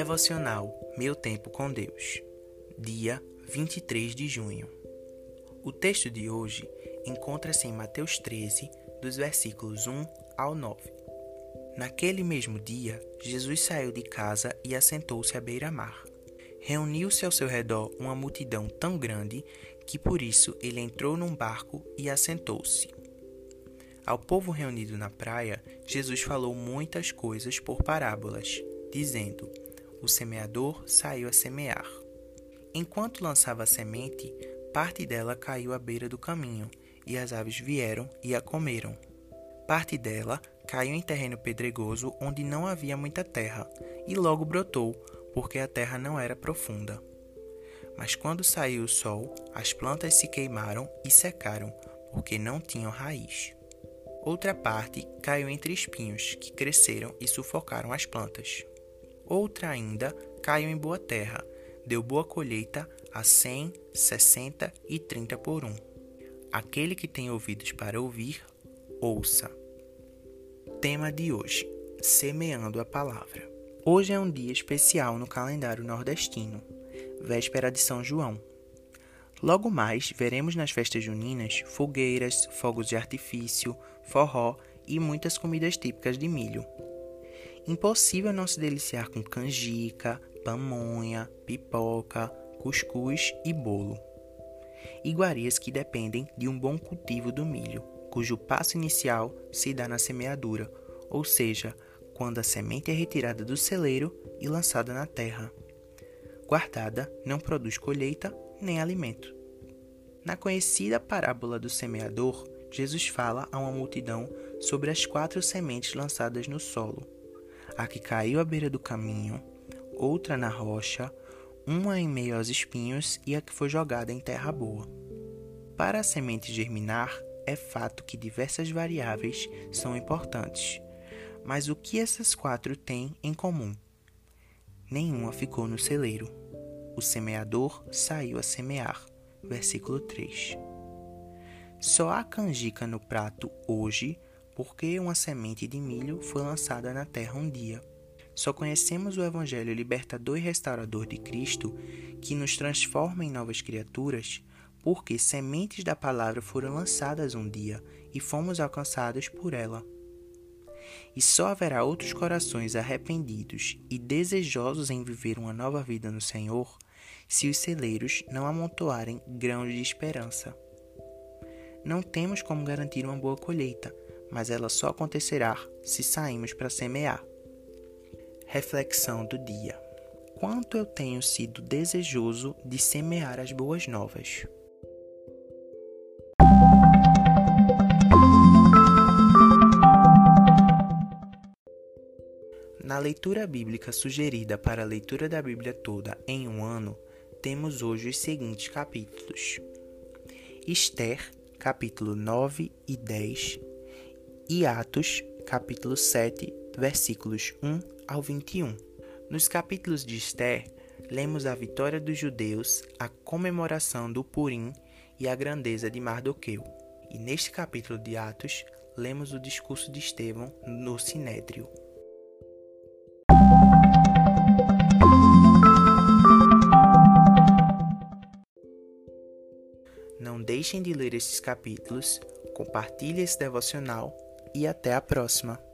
Devocional Meu Tempo com Deus, dia 23 de junho. O texto de hoje encontra-se em Mateus 13, dos versículos 1 ao 9. Naquele mesmo dia, Jesus saiu de casa e assentou-se à beira-mar. Reuniu-se ao seu redor uma multidão tão grande que por isso ele entrou num barco e assentou-se. Ao povo reunido na praia, Jesus falou muitas coisas por parábolas, dizendo: o semeador saiu a semear. Enquanto lançava a semente, parte dela caiu à beira do caminho, e as aves vieram e a comeram. Parte dela caiu em terreno pedregoso onde não havia muita terra, e logo brotou, porque a terra não era profunda. Mas quando saiu o sol, as plantas se queimaram e secaram, porque não tinham raiz. Outra parte caiu entre espinhos, que cresceram e sufocaram as plantas. Outra ainda caiu em boa terra, deu boa colheita a cem, sessenta e trinta por um. Aquele que tem ouvidos para ouvir, ouça. Tema de hoje: Semeando a Palavra. Hoje é um dia especial no calendário nordestino, véspera de São João. Logo mais, veremos nas festas juninas fogueiras, fogos de artifício, forró e muitas comidas típicas de milho. Impossível não se deliciar com canjica, pamonha, pipoca, cuscuz e bolo. Iguarias que dependem de um bom cultivo do milho, cujo passo inicial se dá na semeadura, ou seja, quando a semente é retirada do celeiro e lançada na terra. Guardada, não produz colheita nem alimento. Na conhecida parábola do semeador, Jesus fala a uma multidão sobre as quatro sementes lançadas no solo a que caiu à beira do caminho, outra na rocha, uma em meio aos espinhos e a que foi jogada em terra boa. Para a semente germinar, é fato que diversas variáveis são importantes, mas o que essas quatro têm em comum? Nenhuma ficou no celeiro. O semeador saiu a semear. Versículo 3. Só há canjica no prato hoje porque uma semente de milho foi lançada na terra um dia. Só conhecemos o Evangelho libertador e restaurador de Cristo, que nos transforma em novas criaturas, porque sementes da palavra foram lançadas um dia e fomos alcançados por ela. E só haverá outros corações arrependidos e desejosos em viver uma nova vida no Senhor se os celeiros não amontoarem grãos de esperança. Não temos como garantir uma boa colheita, mas ela só acontecerá se sairmos para semear. Reflexão do dia: Quanto eu tenho sido desejoso de semear as boas novas. Na leitura bíblica sugerida para a leitura da Bíblia toda em um ano, temos hoje os seguintes capítulos: Esther, capítulo 9 e 10, e Atos, capítulo 7, versículos 1 ao 21. Nos capítulos de Esther, lemos a vitória dos judeus, a comemoração do Purim e a grandeza de Mardoqueu. E neste capítulo de Atos, lemos o discurso de Estevão no Sinédrio. Não deixem de ler esses capítulos, compartilhe esse devocional e até a próxima!